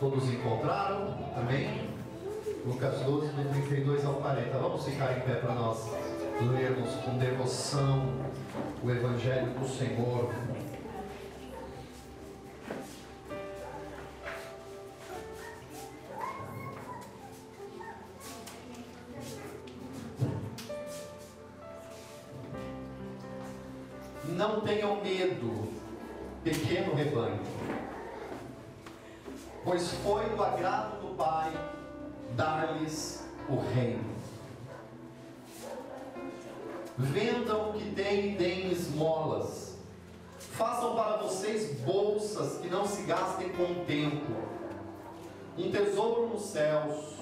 Todos encontraram? Amém? Lucas 12, do 32 ao 40. Vamos ficar em pé para nós lermos com devoção o Evangelho do Senhor. Um tesouro nos céus,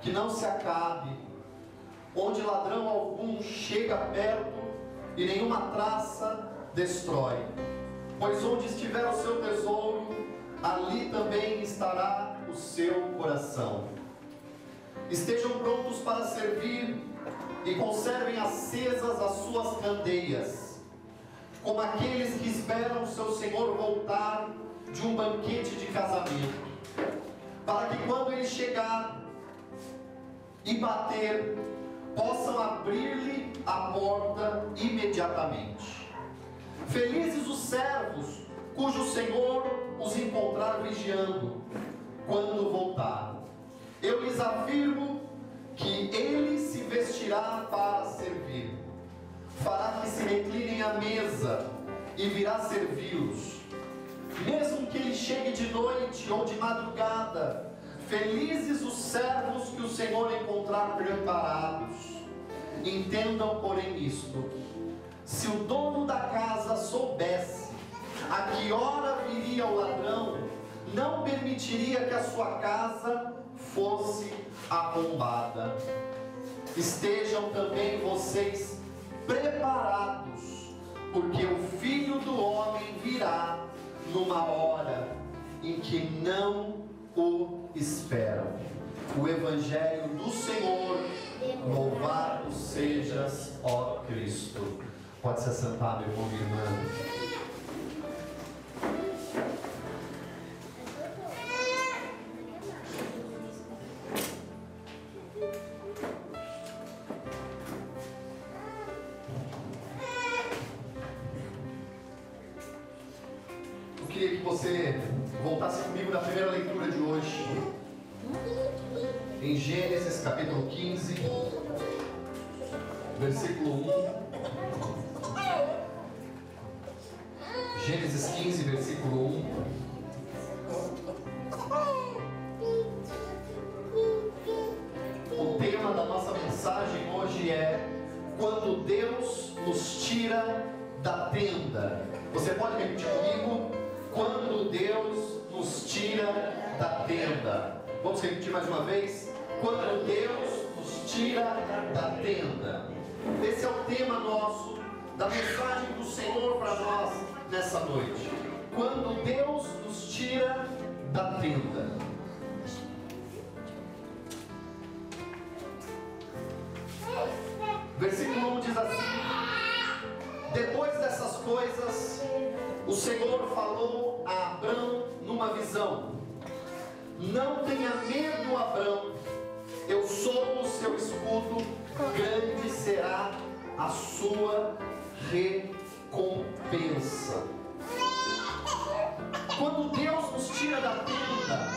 que não se acabe, onde ladrão algum chega perto e nenhuma traça destrói. Pois onde estiver o seu tesouro, ali também estará o seu coração. Estejam prontos para servir e conservem acesas as suas candeias, como aqueles que esperam o seu Senhor voltar de um banquete de casamento, para que quando ele chegar e bater, possam abrir-lhe a porta imediatamente. Felizes os servos cujo Senhor os encontrar vigiando quando voltar. Eu lhes afirmo que ele se vestirá para servir, fará que se reclinem à mesa e virá servi-los. Mesmo que ele chegue de noite ou de madrugada, felizes os servos que o Senhor encontrar preparados. Entendam, porém, isto: se o dono da casa soubesse a que hora viria o ladrão, não permitiria que a sua casa fosse arrombada. Estejam também vocês preparados, porque o filho do homem virá numa hora em que não o esperam. O Evangelho do Senhor, louvado sejas, ó Cristo. Pode se assentar, meu irmão e irmã. Esse é o tema nosso da mensagem do Senhor para nós nessa noite. Quando Deus nos tira da tenda. Versículo 1 diz assim: Depois dessas coisas, o Senhor falou a Abrão numa visão: Não tenha medo, Abrão, eu sou o seu escudo, grande será a sua recompensa. Quando Deus nos tira da tenda,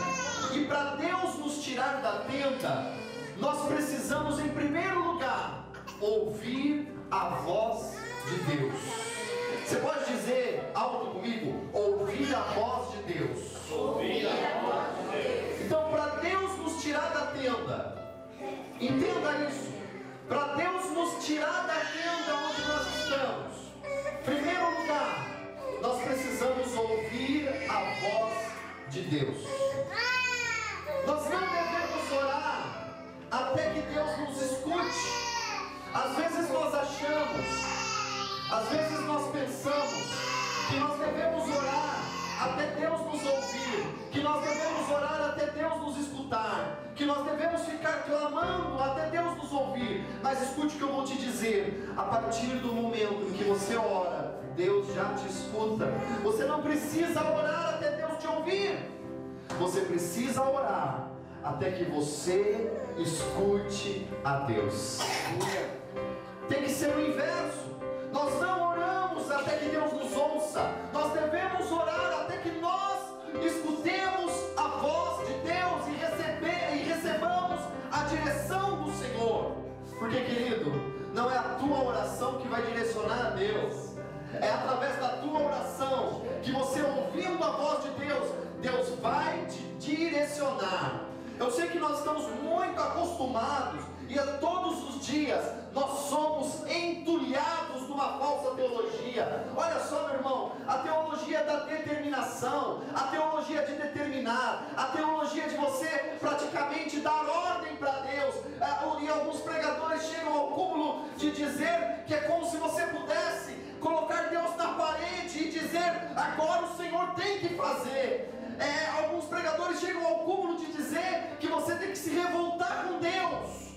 e para Deus nos tirar da tenda, nós precisamos, em primeiro lugar, ouvir a voz de Deus. Você pode dizer alto comigo? Ouvir a voz de Deus. Ouvir a voz de Deus. Então, para Deus nos tirar da tenda, entenda isso. Para Deus nos tirar da tenda onde nós estamos, primeiro lugar, nós precisamos ouvir a voz de Deus. Partir do momento em que você ora, Deus já te escuta. Você não precisa orar até Deus te ouvir. Você precisa orar até que você escute a Deus. Tem que ser o inverso. Nós não oramos até que Deus nos ouça. Nós devemos orar até que nós escutemos a voz de Deus e, receber, e recebamos a direção do Senhor. Porque, querido, não é a tua oração que vai direcionar a Deus. É através da tua oração que você ouvindo a voz de Deus, Deus vai te direcionar. Eu sei que nós estamos muito acostumados e a todos os dias nós somos entulhados de uma falsa teologia. Olha só, meu irmão, a teologia da determinação, a teologia de determinar, a teologia de você praticamente dar ordem para Deus. É, e alguns pregadores chegam ao cúmulo de dizer que é como se você pudesse colocar Deus na parede e dizer: agora o Senhor tem que fazer. É, alguns pregadores chegam ao cúmulo de dizer que você tem que se revoltar com Deus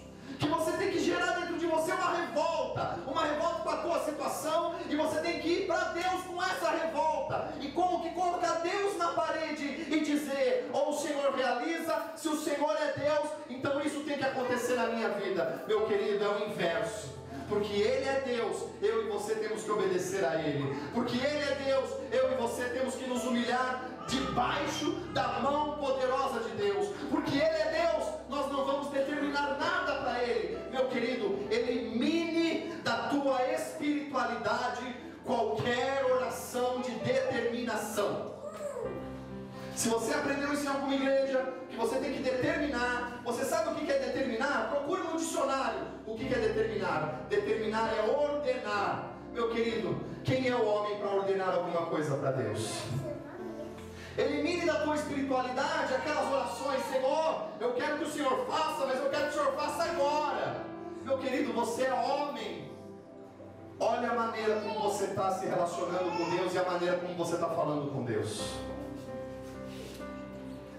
que você tem que gerar dentro de você uma revolta, uma revolta com a tua situação, e você tem que ir para Deus com essa revolta, e como que colocar Deus na parede e dizer: ou o Senhor realiza, se o Senhor é Deus, então isso tem que acontecer na minha vida. Meu querido, é o inverso. Porque Ele é Deus, eu e você temos que obedecer a Ele, porque Ele é Deus, eu e você temos que nos humilhar debaixo da mão poderosa de Deus, porque Ele é Deus, nós não vamos determinar nada para Ele, meu querido, elimine da tua espiritualidade qualquer oração de determinação. Se você aprendeu isso em alguma igreja, que você tem que determinar, você sabe o que é determinar? Procure no dicionário o que é determinar. Determinar é ordenar. Meu querido, quem é o homem para ordenar alguma coisa para Deus? Elimine da tua espiritualidade aquelas orações, Senhor, eu quero que o Senhor faça, mas eu quero que o Senhor faça agora. Meu querido, você é homem. Olha a maneira como você está se relacionando com Deus e a maneira como você está falando com Deus.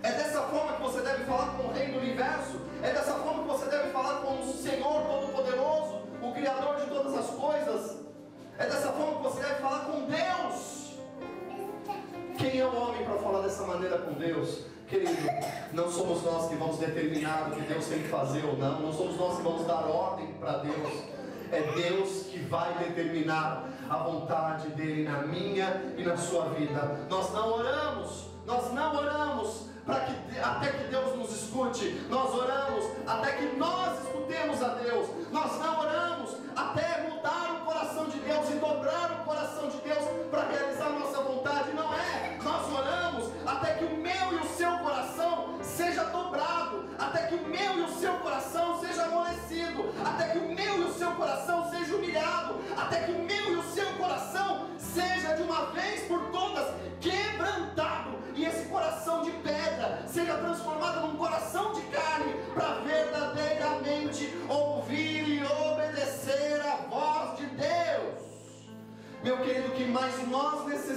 É dessa forma que você deve falar com o Rei do Universo. É dessa forma que você deve falar com o Senhor Todo-Poderoso, o Criador de todas as coisas. É dessa forma que você deve falar com Deus. Quem é o homem para falar dessa maneira com Deus? Querido, não somos nós que vamos determinar o que Deus tem que fazer ou não, não somos nós que vamos dar ordem para Deus. É Deus que vai determinar a vontade dele na minha e na sua vida. Nós não oramos, nós não oramos para que até que Deus nos escute. Nós oramos até que nós escutemos a Deus. Nós não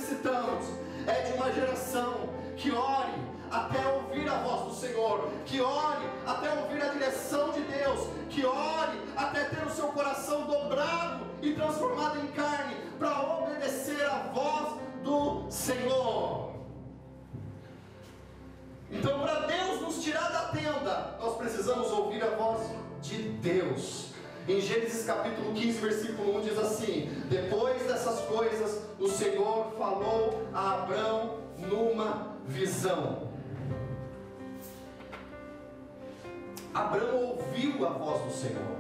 necessitamos é de uma geração que ore até ouvir a voz do Senhor, que ore até ouvir a direção de Deus, que ore até ter o seu coração dobrado e transformado em carne para obedecer a voz do Senhor. Então, para Deus nos tirar da tenda, nós precisamos ouvir a voz de Deus. Em Gênesis capítulo 15, versículo 1 diz assim: Depois dessas coisas, o Senhor falou a Abraão numa visão. Abraão ouviu a voz do Senhor.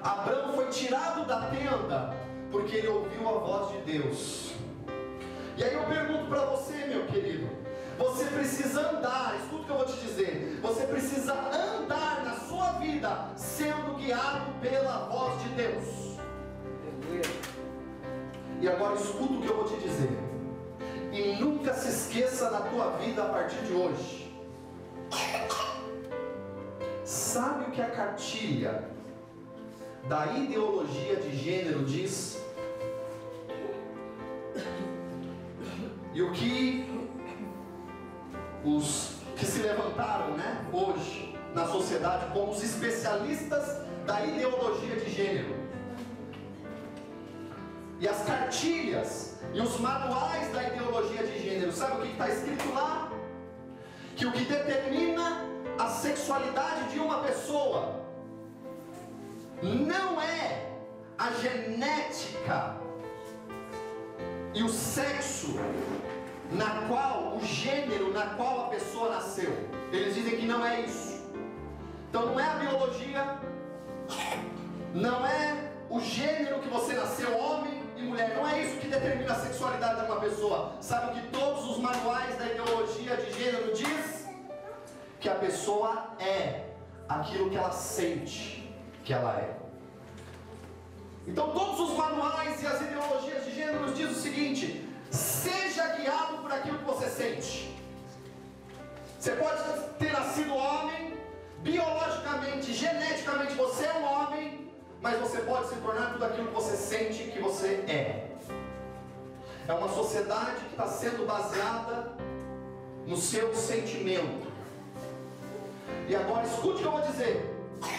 Abraão foi tirado da tenda porque ele ouviu a voz de Deus. E aí eu pergunto para você, meu querido, você precisa andar, escuta o que eu vou te dizer. Você precisa andar sua vida sendo guiado pela voz de Deus. E agora escuta o que eu vou te dizer. E nunca se esqueça na tua vida a partir de hoje. Sabe o que a cartilha da ideologia de gênero diz? E o que os que se levantaram né, hoje na sociedade como os especialistas da ideologia de gênero. E as cartilhas e os manuais da ideologia de gênero, sabe o que está escrito lá? que o que determina a sexualidade de uma pessoa não é a genética e o sexo na qual, o gênero na qual a pessoa nasceu. Eles dizem que não é isso. Então não é a biologia, não é o gênero que você nasceu, homem e mulher. Não é isso que determina a sexualidade de uma pessoa. Sabe o que todos os manuais da ideologia de gênero diz? Que a pessoa é aquilo que ela sente que ela é. Então todos os manuais e as ideologias de gênero dizem o seguinte: seja guiado por aquilo que você sente. Você pode ter nascido homem, biologicamente, geneticamente você é um homem, mas você pode se tornar tudo aquilo que você sente que você é. É uma sociedade que está sendo baseada no seu sentimento. E agora escute o que eu vou dizer.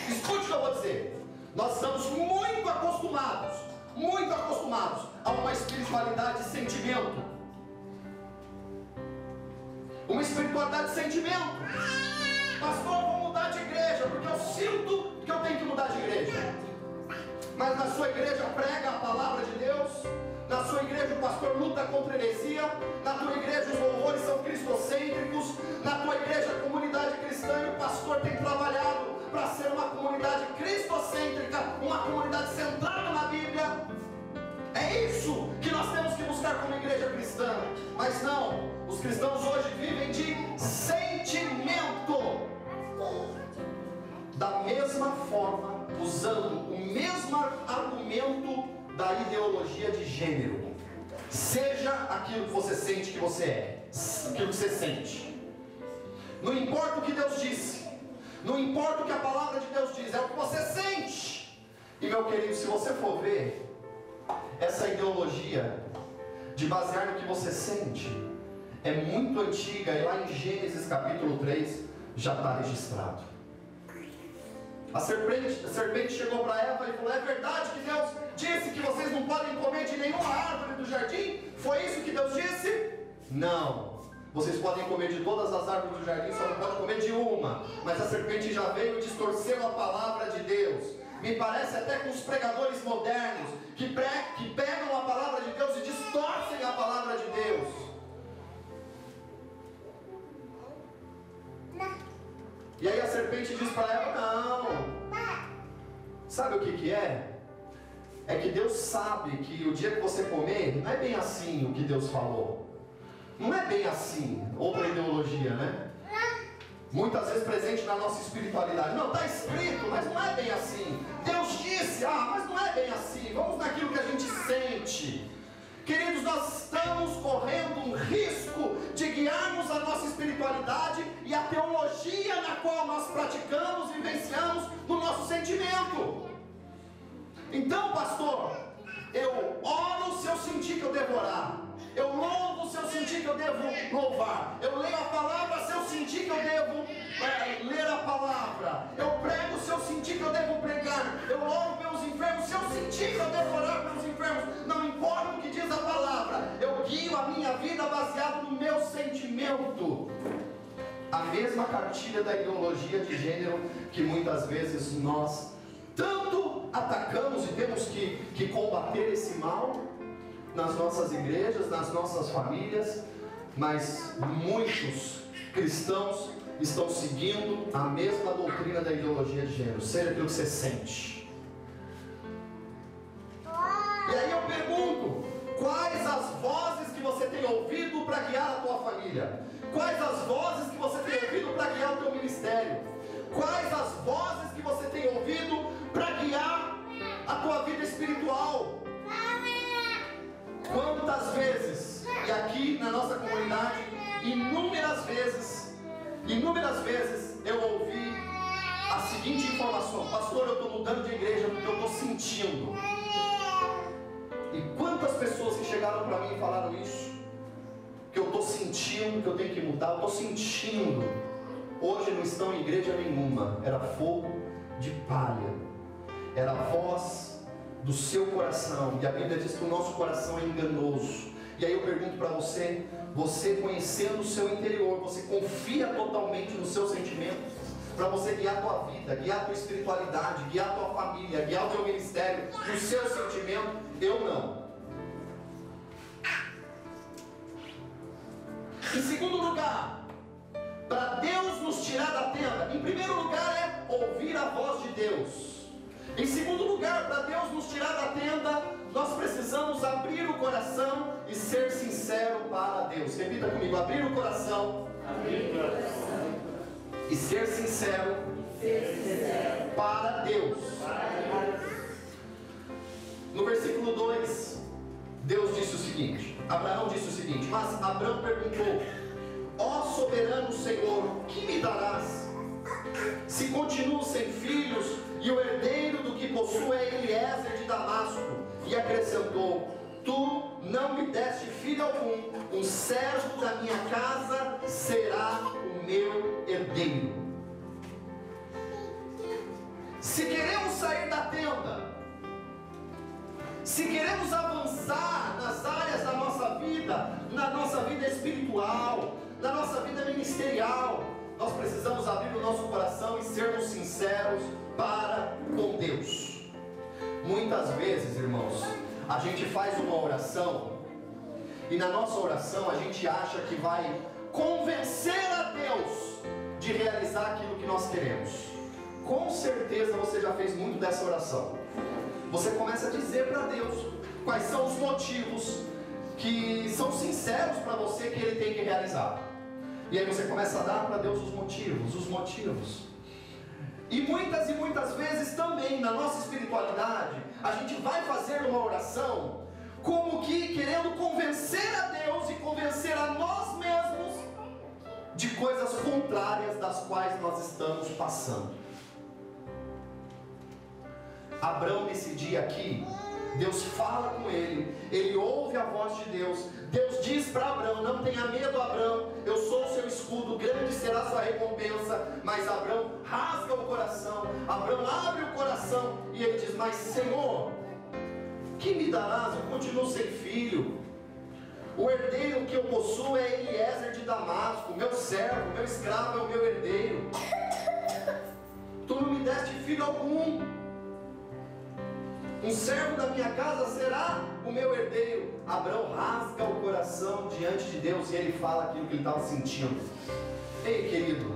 Escute o que eu vou dizer. Nós estamos muito acostumados, muito acostumados a uma espiritualidade de sentimento. Uma espiritualidade de sentimento. Pastor, vou mudar de igreja, porque eu sinto que eu tenho que mudar de igreja. Mas na sua igreja prega a palavra de Deus, na sua igreja o pastor luta contra heresia, na tua igreja os louvores são cristocêntricos, na tua igreja a comunidade cristã e o pastor tem trabalhado para ser uma comunidade cristocêntrica, uma comunidade centrada na Bíblia. É isso que nós temos que buscar como igreja cristã. Mas não, os cristãos hoje vivem de sentimento. Da mesma forma, usando o mesmo argumento da ideologia de gênero. Seja aquilo que você sente que você é, aquilo que você sente. Não importa o que Deus disse, não importa o que a palavra de Deus diz, é o que você sente. E meu querido, se você for ver essa ideologia de basear no que você sente, é muito antiga e lá em Gênesis capítulo 3 já está registrado. A serpente, a serpente chegou para Eva e falou: É verdade que Deus disse que vocês não podem comer de nenhuma árvore do jardim? Foi isso que Deus disse? Não. Vocês podem comer de todas as árvores do jardim, só não pode comer de uma. Mas a serpente já veio e distorceu a palavra de Deus. Me parece até com os pregadores modernos que, pre que pegam a palavra de Deus e distorcem a palavra de Deus. E aí a serpente diz para ela: Não. Sabe o que, que é? É que Deus sabe que o dia que você comer, não é bem assim o que Deus falou. Não é bem assim, outra ideologia, né? Muitas vezes presente na nossa espiritualidade. Não, está escrito, mas não é bem assim. Deus disse, ah, mas não é bem assim. Vamos naquilo que a gente sente. Queridos, nós estamos correndo um risco de guiarmos a nossa espiritualidade e a teologia na qual nós praticamos, vivenciamos no nosso sentimento. Então, pastor, eu oro se eu sentir que eu devo orar. Eu louvo se eu sentir que eu devo louvar. Eu leio a palavra se eu sentir que eu devo é, ler a palavra. Eu prego se eu sentir que eu devo pregar. Eu oro pelos enfermos se eu sentir que eu devo orar pelos enfermos. Não importa o que diz a palavra. Eu guio a minha vida baseado no meu sentimento. A mesma cartilha da ideologia de gênero que muitas vezes nós tanto atacamos e temos que, que combater esse mal nas nossas igrejas, nas nossas famílias, mas muitos cristãos estão seguindo a mesma doutrina da ideologia de gênero, seja aquilo que você sente. E aí eu pergunto: quais as vozes que você tem ouvido para guiar a tua família? Quais as vozes que você tem ouvido para guiar o teu ministério? Quais as vozes que você tem ouvido para guiar a tua vida espiritual? Quantas vezes, e aqui na nossa comunidade, inúmeras vezes, inúmeras vezes eu ouvi a seguinte informação: Pastor, eu estou mudando de igreja porque eu estou sentindo. E quantas pessoas que chegaram para mim e falaram isso? Que eu estou sentindo que eu tenho que mudar, eu estou sentindo. Hoje não estão em igreja nenhuma, era fogo de palha, era voz do seu coração. E a Bíblia diz que o nosso coração é enganoso. E aí eu pergunto para você: você conhecendo o seu interior, você confia totalmente nos seus sentimentos? Para você guiar a tua vida, guiar a tua espiritualidade, guiar a tua família, guiar o teu ministério, o seu sentimento? Eu não. Em segundo lugar, para Deus nos tirar da tenda, em primeiro lugar é ouvir a voz de Deus. Em segundo lugar, para Deus nos tirar da tenda, nós precisamos abrir o coração e ser sincero para Deus. Repita comigo: abrir o coração, abrir o coração. e ser sincero, ser sincero. Para, Deus. para Deus. No versículo 2, Deus disse o seguinte: Abraão disse o seguinte, mas Abraão perguntou: Ó soberano Senhor, que me darás? Se continuo sem acrescentou: Tu não me deste filho algum, um servo da minha casa será o meu herdeiro. Se queremos sair da tenda, se queremos avançar nas áreas da nossa vida, na nossa vida espiritual, na nossa vida ministerial, nós precisamos abrir o nosso coração e sermos sinceros para com Deus. Muitas vezes, irmãos, a gente faz uma oração e na nossa oração a gente acha que vai convencer a Deus de realizar aquilo que nós queremos. Com certeza você já fez muito dessa oração. Você começa a dizer para Deus quais são os motivos que são sinceros para você que Ele tem que realizar. E aí você começa a dar para Deus os motivos, os motivos. E muitas e muitas vezes também na nossa espiritualidade, a gente vai fazer uma oração como que querendo convencer a Deus e convencer a nós mesmos de coisas contrárias das quais nós estamos passando. Abraão nesse dia aqui, Deus fala com ele, ele ouve a voz de Deus. Deus diz para Abraão: Não tenha medo, Abraão, eu sou o seu escudo, grande será a sua recompensa. Mas Abraão rasga o coração, Abraão abre o coração e ele diz: Mas Senhor, que me darás? Eu continuo sem filho. O herdeiro que eu possuo é Eliezer de Damasco, meu servo, meu escravo é o meu herdeiro. Tu não me deste filho algum. Um servo da minha casa será o meu herdeiro. Abraão rasga o coração diante de Deus e ele fala aquilo que ele estava sentindo. Ei, querido,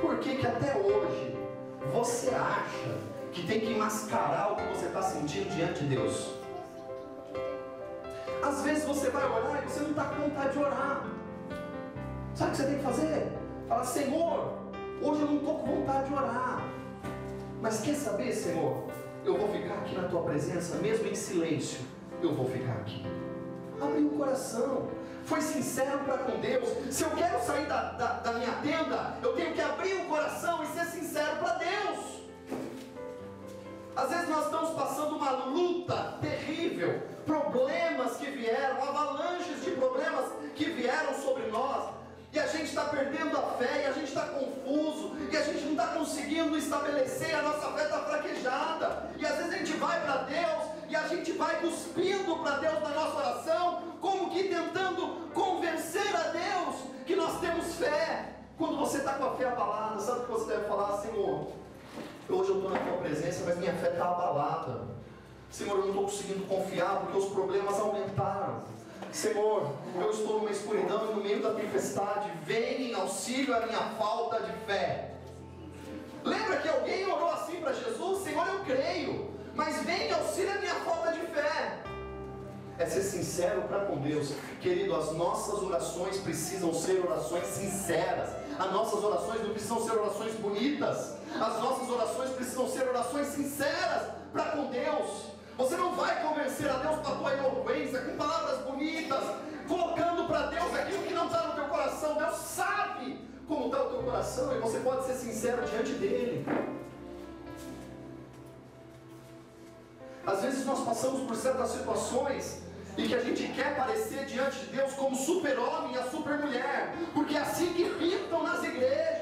por que que até hoje você acha que tem que mascarar o que você está sentindo diante de Deus? Às vezes você vai orar e você não está com vontade de orar. Sabe o que você tem que fazer? Fala, Senhor, hoje eu não estou com vontade de orar. Mas quer saber, Senhor? Eu vou ficar aqui na tua presença, mesmo em silêncio, eu vou ficar aqui. Abriu o coração, foi sincero para com Deus. Se eu quero sair da, da, da minha tenda, eu tenho que abrir o coração e ser sincero para Deus. Às vezes nós estamos passando uma luta terrível, problemas que vieram, avalanches de problemas que vieram sobre nós, e a gente está perdendo a fé, e a gente está confuso, e a gente não está conseguindo estabelecer, a nossa fé está fraquejada. E às vezes a gente vai para Deus e a gente vai cuspindo para Deus na nossa oração, como que tentando convencer a Deus que nós temos fé. Quando você está com a fé abalada, sabe o que você deve falar, Senhor? Hoje eu estou na tua presença, mas minha fé está abalada. Senhor, eu não estou conseguindo confiar porque os problemas aumentaram. Senhor, eu estou numa escuridão e no meio da tempestade, vem em auxílio a minha falta de fé. Lembra que alguém orou assim para Jesus? Senhor, eu creio, mas vem em auxílio a minha falta de fé. É ser sincero para com Deus, querido. As nossas orações precisam ser orações sinceras. As nossas orações não precisam ser orações bonitas. As nossas orações precisam ser orações sinceras para com Deus. Você não vai convencer a Deus com a tua eloquência, com palavras bonitas, colocando para Deus aquilo que não está no teu coração. Deus sabe como está o teu coração e você pode ser sincero diante dele. Às vezes nós passamos por certas situações e que a gente quer parecer diante de Deus como super-homem e a super-mulher, porque é assim que pintam nas igrejas.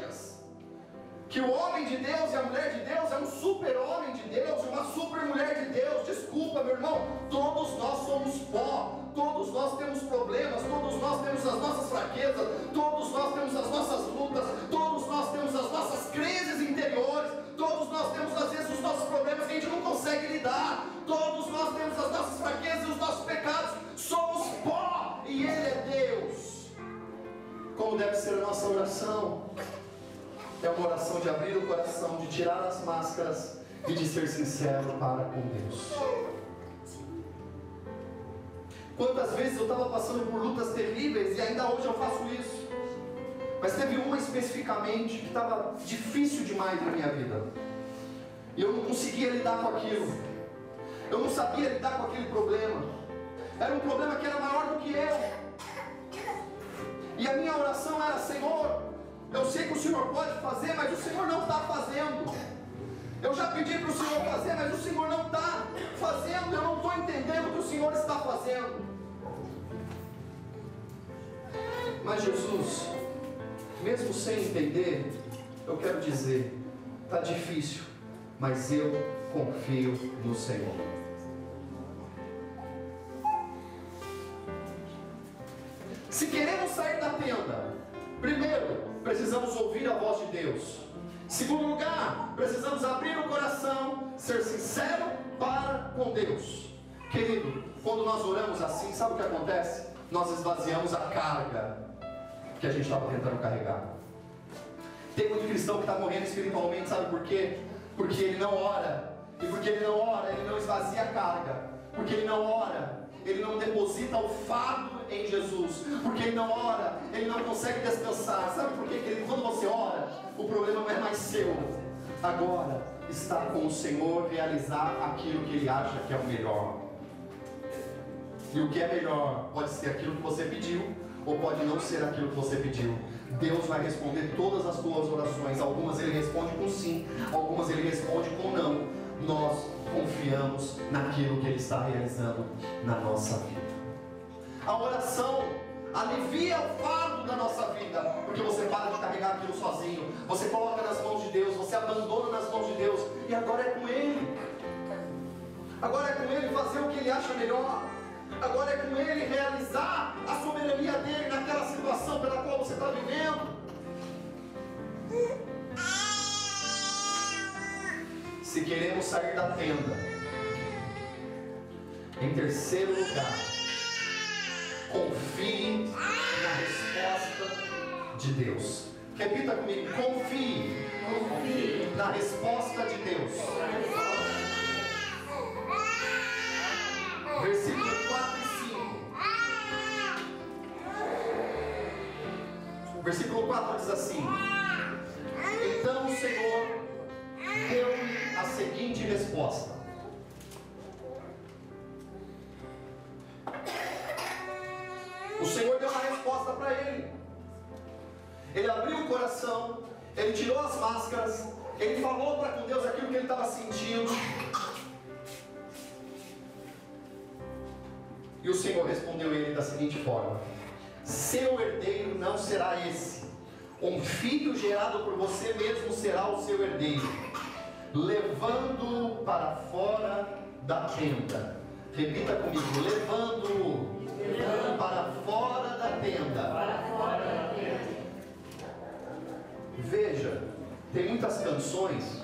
Que o homem de Deus e a mulher de Deus é um super-homem de Deus, uma super-mulher de Deus. Desculpa, meu irmão, todos nós somos pó, todos nós temos problemas, todos nós temos as nossas fraquezas, todos nós temos as nossas lutas, todos nós temos as nossas crises interiores, todos nós temos às vezes os nossos problemas que a gente não consegue lidar, todos nós temos as nossas fraquezas e os nossos pecados, somos pó e Ele é Deus. Como deve ser a nossa oração? É uma oração de abrir o coração, de tirar as máscaras e de ser sincero para com Deus. Quantas vezes eu estava passando por lutas terríveis e ainda hoje eu faço isso. Mas teve uma especificamente que estava difícil demais na minha vida. E eu não conseguia lidar com aquilo. Eu não sabia lidar com aquele problema. Era um problema que era maior do que eu. E a minha oração era: Senhor, eu sei que o Senhor pode fazer, mas o Senhor não está fazendo. Eu já pedi para o Senhor fazer, mas o Senhor não está fazendo. Eu não estou entendendo o que o Senhor está fazendo. Mas Jesus, mesmo sem entender, eu quero dizer, está difícil, mas eu confio no Senhor. Se queremos sair da tenda, primeiro, precisamos ouvir a voz de Deus. Segundo lugar, precisamos abrir o coração, ser sincero para com Deus. Querido, quando nós oramos assim, sabe o que acontece? Nós esvaziamos a carga que a gente estava tentando carregar. Tem muito cristão que está morrendo espiritualmente, sabe por quê? Porque ele não ora. E porque ele não ora, ele não esvazia a carga. Porque ele não ora, ele não deposita o fardo em Jesus, porque ele não ora, ele não consegue descansar. Sabe por quê, querido? Quando você ora, o problema não é mais seu. Agora está com o Senhor realizar aquilo que ele acha que é o melhor. E o que é melhor pode ser aquilo que você pediu, ou pode não ser aquilo que você pediu. Deus vai responder todas as tuas orações. Algumas ele responde com sim, algumas ele responde com não. Nós confiamos naquilo que ele está realizando na nossa vida. A oração alivia o fardo da nossa vida, porque você para de carregar aquilo sozinho, você coloca nas mãos de Deus, você abandona nas mãos de Deus, e agora é com Ele. Agora é com Ele fazer o que Ele acha melhor. Agora é com Ele realizar a soberania dele naquela situação pela qual você está vivendo. Se queremos sair da tenda, em terceiro lugar, confie na resposta de Deus. Repita comigo: confie, confie na resposta de Deus. Versículo 4 e 5. Versículo 4 diz assim: Então o Senhor resposta O Senhor deu uma resposta para ele. Ele abriu o coração, ele tirou as máscaras, ele falou para com Deus aquilo que ele estava sentindo. E o Senhor respondeu ele da seguinte forma: Seu herdeiro não será esse. Um filho gerado por você mesmo será o seu herdeiro, levando-o para fora da tenda. Repita comigo: levando-o para fora da tenda. Veja, tem muitas canções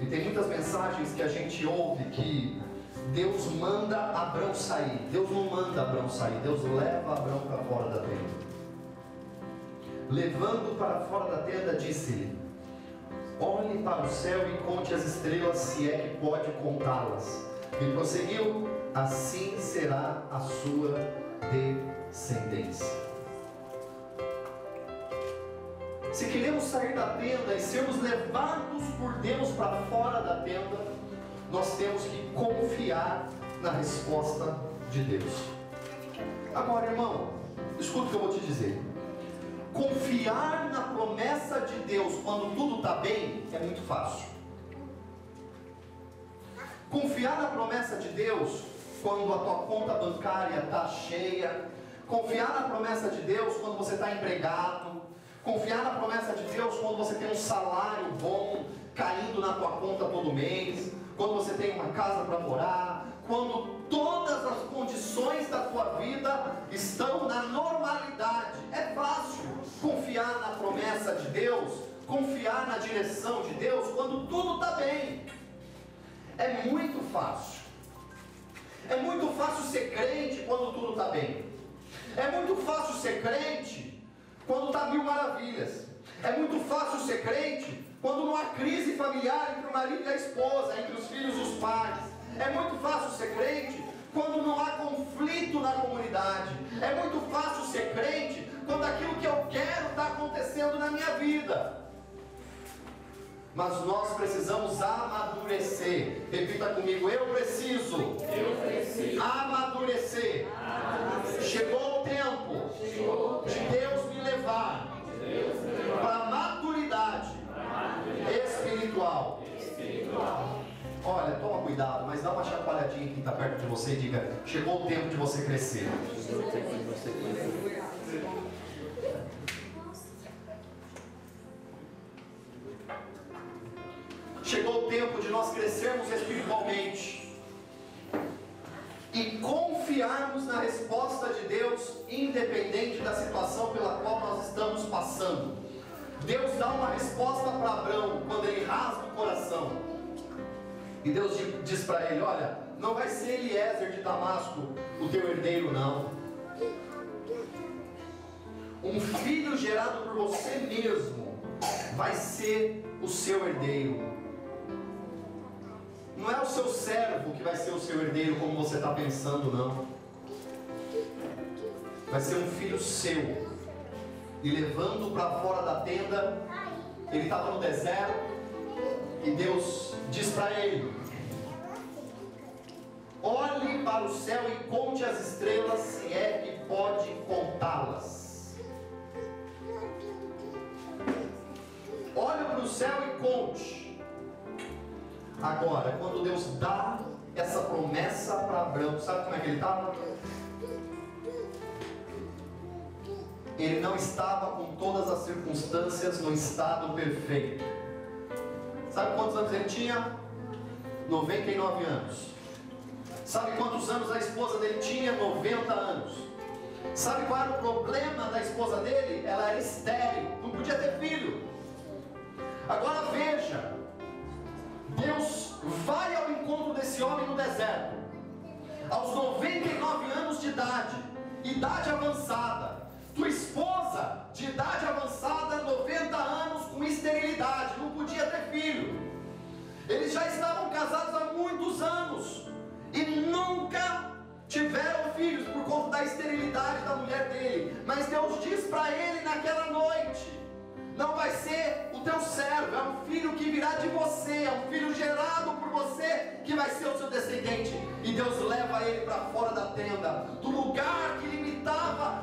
e tem muitas mensagens que a gente ouve que Deus manda Abraão sair. Deus não manda Abraão sair, Deus leva Abraão para fora da tenda. Levando para fora da tenda, disse-lhe: Olhe para o céu e conte as estrelas, se é que pode contá-las. E prosseguiu: assim será a sua descendência. Se queremos sair da tenda e sermos levados por Deus para fora da tenda, nós temos que confiar na resposta de Deus. Agora, irmão, escuta o que eu vou te dizer. Confiar na promessa de Deus quando tudo está bem é muito fácil. Confiar na promessa de Deus quando a tua conta bancária está cheia. Confiar na promessa de Deus quando você está empregado. Confiar na promessa de Deus quando você tem um salário bom caindo na tua conta todo mês, quando você tem uma casa para morar, quando todas as condições da tua vida estão na normalidade. É fácil confiar na promessa de Deus, confiar na direção de Deus quando tudo está bem. É muito fácil. É muito fácil ser crente quando tudo está bem. É muito fácil ser crente quando está mil maravilhas. É muito fácil ser crente quando não há crise familiar entre o marido e a esposa, entre os filhos e os pais. É muito fácil ser crente quando não há conflito na comunidade. É muito fácil ser crente quando aquilo que eu quero está acontecendo na minha vida. Mas nós precisamos amadurecer. Repita comigo, eu preciso. Eu preciso. Amadurecer. Amadurecer. Chegou o tempo Chegou o de tempo. Deus me levar Deus me leva para a maturidade maturidade espiritual. espiritual. Olha, toma cuidado, mas dá uma chacoalhadinha quem está perto de você e diga: chegou o tempo de você crescer. Chegou o tempo de nós crescermos espiritualmente e confiarmos na resposta de Deus, independente da situação pela qual nós estamos passando. Deus dá uma resposta para Abraão quando ele rasga o coração. E Deus di- diz para ele: Olha, não vai ser Eliezer de Damasco o teu herdeiro, não. Um filho gerado por você mesmo vai ser o seu herdeiro. Não é o seu servo que vai ser o seu herdeiro, como você está pensando, não. Vai ser um filho seu. E levando para fora da tenda, ele estava no deserto, e Deus diz para ele: Olhe para o céu e conte as estrelas, se é que pode contá-las. Olhe para o céu e conte. Agora, quando Deus dá essa promessa para Abraão, sabe como é que ele estava? Ele não estava com todas as circunstâncias no estado perfeito. Sabe quantos anos ele tinha? 99 anos. Sabe quantos anos a esposa dele tinha? 90 anos. Sabe qual era o problema da esposa dele? Ela era estéril, não podia ter filho. Agora veja, Deus vai ao encontro desse homem no deserto, aos 99 anos de idade, idade avançada. Tua esposa, de idade avançada, 90 anos, com esterilidade, não podia ter filho. Eles já estavam casados há muitos anos e nunca tiveram filhos por conta da esterilidade da mulher dele. Mas Deus diz para ele naquela noite: não vai ser o teu servo, é um filho que virá de você, é um filho gerado por você que vai ser o seu descendente. E Deus leva ele para fora da tenda, do lugar que limitava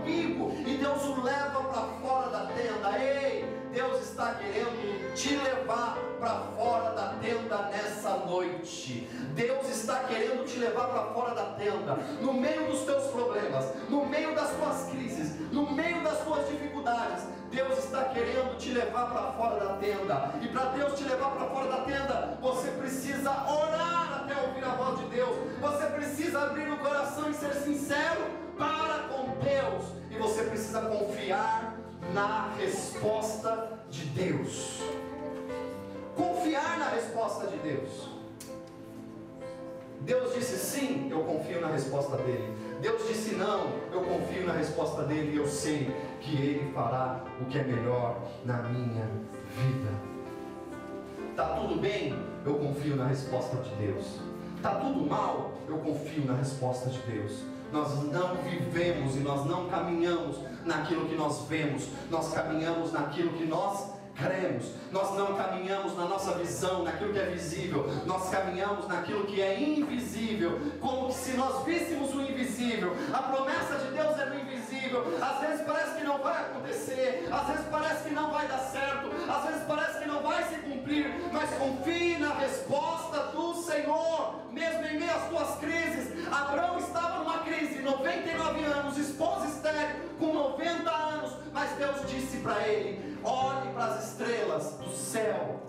umbigo, e Deus o leva para fora da tenda. Ei, Deus está querendo te levar para fora da tenda nessa noite. Deus está querendo te levar para fora da tenda, no meio dos teus problemas, no meio das tuas crises, no meio das tuas dificuldades. Deus está querendo te levar para fora da tenda. E para Deus te levar para fora da tenda, você precisa orar até ouvir a voz de Deus. Você precisa abrir o coração e ser sincero para com Deus. E você precisa confiar na resposta de Deus. Confiar na resposta de Deus. Deus disse sim, eu confio na resposta dele. Deus disse não, eu confio na resposta dele e eu sei que ele fará o que é melhor na minha vida. Tá tudo bem? Eu confio na resposta de Deus. Tá tudo mal? Eu confio na resposta de Deus. Nós não vivemos e nós não caminhamos naquilo que nós vemos, nós caminhamos naquilo que nós cremos. Nós não caminhamos na nossa visão, naquilo que é visível, nós caminhamos naquilo que é invisível, como se nós víssemos o invisível. A promessa de Deus é no impossível, às vezes parece que não vai acontecer, às vezes parece que não vai dar certo, às vezes parece que não vai se cumprir, mas confie na resposta do Senhor, mesmo em meio às tuas crises. Abraão estava numa crise, 99 anos, esposa estéreo, com 90 anos, mas Deus disse para ele: olhe para as estrelas do céu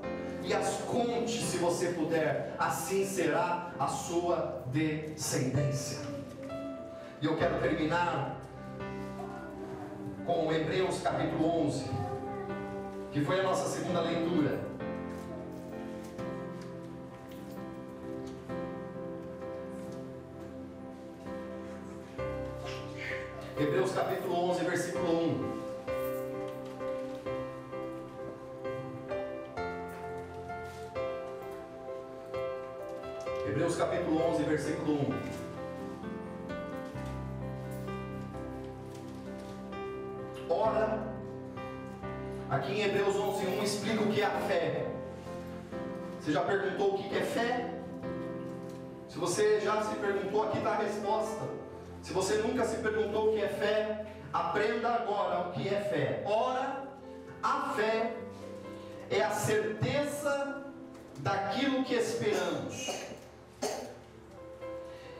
e as conte se você puder, assim será a sua descendência. E eu quero terminar com Hebreus capítulo 11, que foi a nossa segunda leitura. Hebreus capítulo 11, versículo 1. Hebreus capítulo 11, versículo 1. Você já perguntou o que é fé? Se você já se perguntou, aqui está a resposta. Se você nunca se perguntou o que é fé, aprenda agora o que é fé. Ora, a fé é a certeza daquilo que esperamos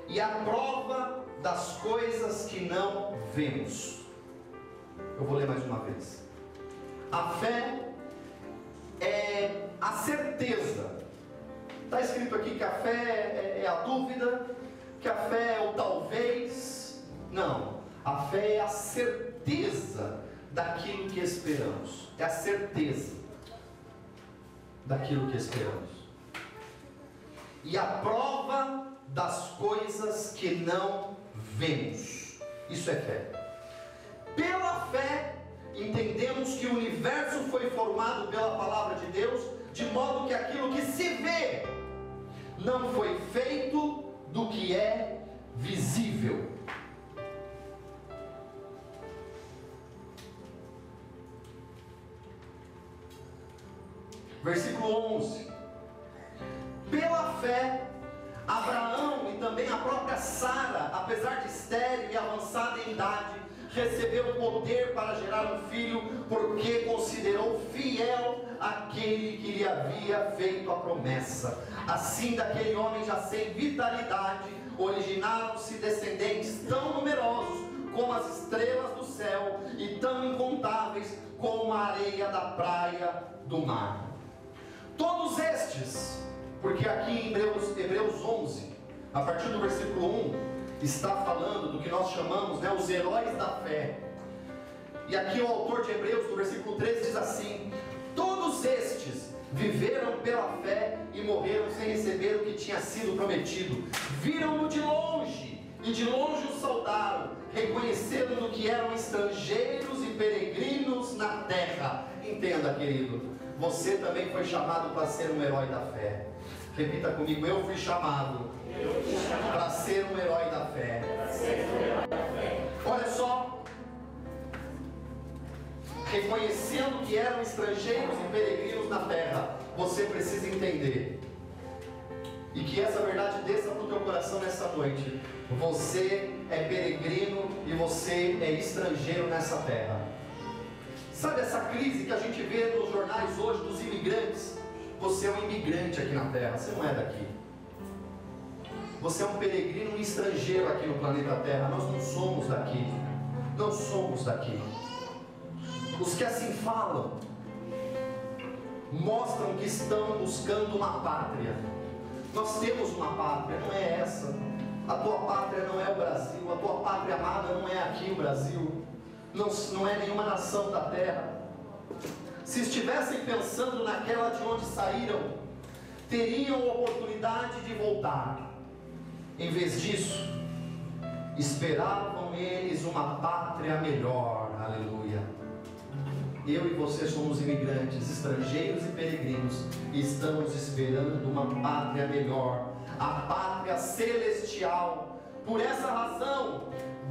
e a prova das coisas que não vemos. Eu vou ler mais uma vez. A fé é a certeza. Está escrito aqui que a fé é, é a dúvida, que a fé é o talvez. Não. A fé é a certeza daquilo que esperamos. É a certeza daquilo que esperamos. E a prova das coisas que não vemos. Isso é fé. Pela fé, entendemos que o universo foi formado pela palavra de Deus, de modo que aquilo que se vê não foi feito do que é visível. Versículo 11: Pela fé, Abraão e também a própria Sara, apesar de estéril e avançada em idade, recebeu poder para gerar um filho, porque considerou fiel aquele que lhe havia feito a promessa. Assim, daquele homem já sem vitalidade, originaram-se descendentes tão numerosos como as estrelas do céu e tão incontáveis como a areia da praia do mar. Todos estes porque aqui em Hebreus, Hebreus 11, a partir do versículo 1, está falando do que nós chamamos né, os heróis da fé. E aqui o autor de Hebreus, no versículo 13, diz assim: Todos estes viveram pela fé e morreram sem receber o que tinha sido prometido. Viram-no de longe e de longe o saudaram, reconhecendo que eram estrangeiros e peregrinos na terra. Entenda, querido, você também foi chamado para ser um herói da fé. Repita comigo, eu fui chamado, chamado. Para ser um herói da fé. Olha só, reconhecendo que eram estrangeiros e peregrinos na terra, você precisa entender. E que essa verdade desça para o teu coração nessa noite. Você é peregrino e você é estrangeiro nessa terra. Sabe essa crise que a gente vê nos jornais hoje dos imigrantes? Você é um imigrante aqui na Terra, você não é daqui. Você é um peregrino, um estrangeiro aqui no planeta Terra. Nós não somos daqui. Não somos daqui. Os que assim falam mostram que estão buscando uma pátria. Nós temos uma pátria, não é essa. A tua pátria não é o Brasil, a tua pátria amada não é aqui o Brasil, não, não é nenhuma nação da terra se estivessem pensando naquela de onde saíram, teriam oportunidade de voltar. Em vez disso, esperavam eles uma pátria melhor. Aleluia. Eu e você somos imigrantes, estrangeiros e peregrinos, e estamos esperando uma pátria melhor, a pátria celestial. Por essa razão,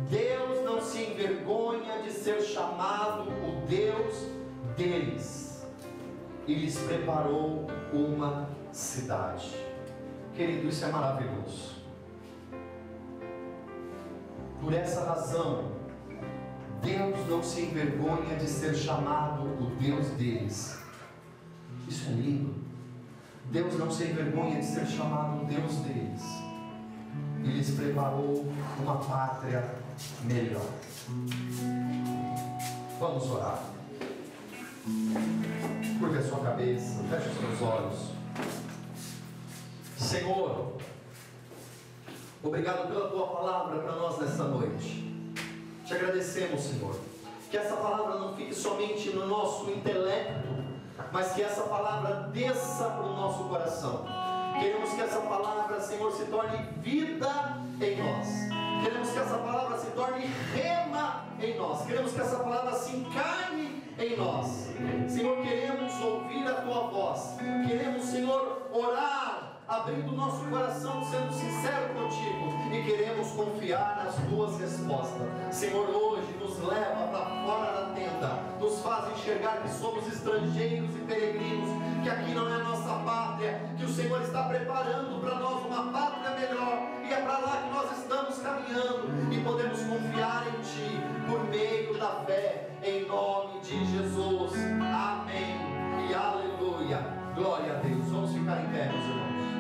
Deus não se envergonha de ser chamado o Deus deles e lhes preparou uma cidade. Querido, isso é maravilhoso. Por essa razão, Deus não se envergonha de ser chamado o Deus deles. Isso é lindo. Deus não se envergonha de ser chamado o Deus deles. E lhes preparou uma pátria melhor. Vamos orar. Curve a sua cabeça, feche os seus olhos. Senhor, obrigado pela tua palavra para nós nessa noite. Te agradecemos, Senhor. Que essa palavra não fique somente no nosso intelecto, mas que essa palavra desça para o nosso coração. Queremos que essa palavra, Senhor, se torne vida em nós. Queremos que essa palavra se torne rema em nós. Queremos que essa palavra se encarne em nós. Senhor, queremos ouvir a tua voz. Queremos, Senhor, orar abrindo nosso coração, sendo sincero contigo e queremos confiar nas tuas respostas. Senhor, hoje nos leva para fora da tenda, nos faz enxergar que somos estrangeiros e peregrinos, que aqui não é nossa pátria, que o Senhor está preparando para nós uma pátria melhor e é para lá que nós estamos caminhando e podemos confiar em Ti por meio da fé, em nome de Jesus. Amém e aleluia. Glória a Deus. Vamos ficar em pé, meus irmãos.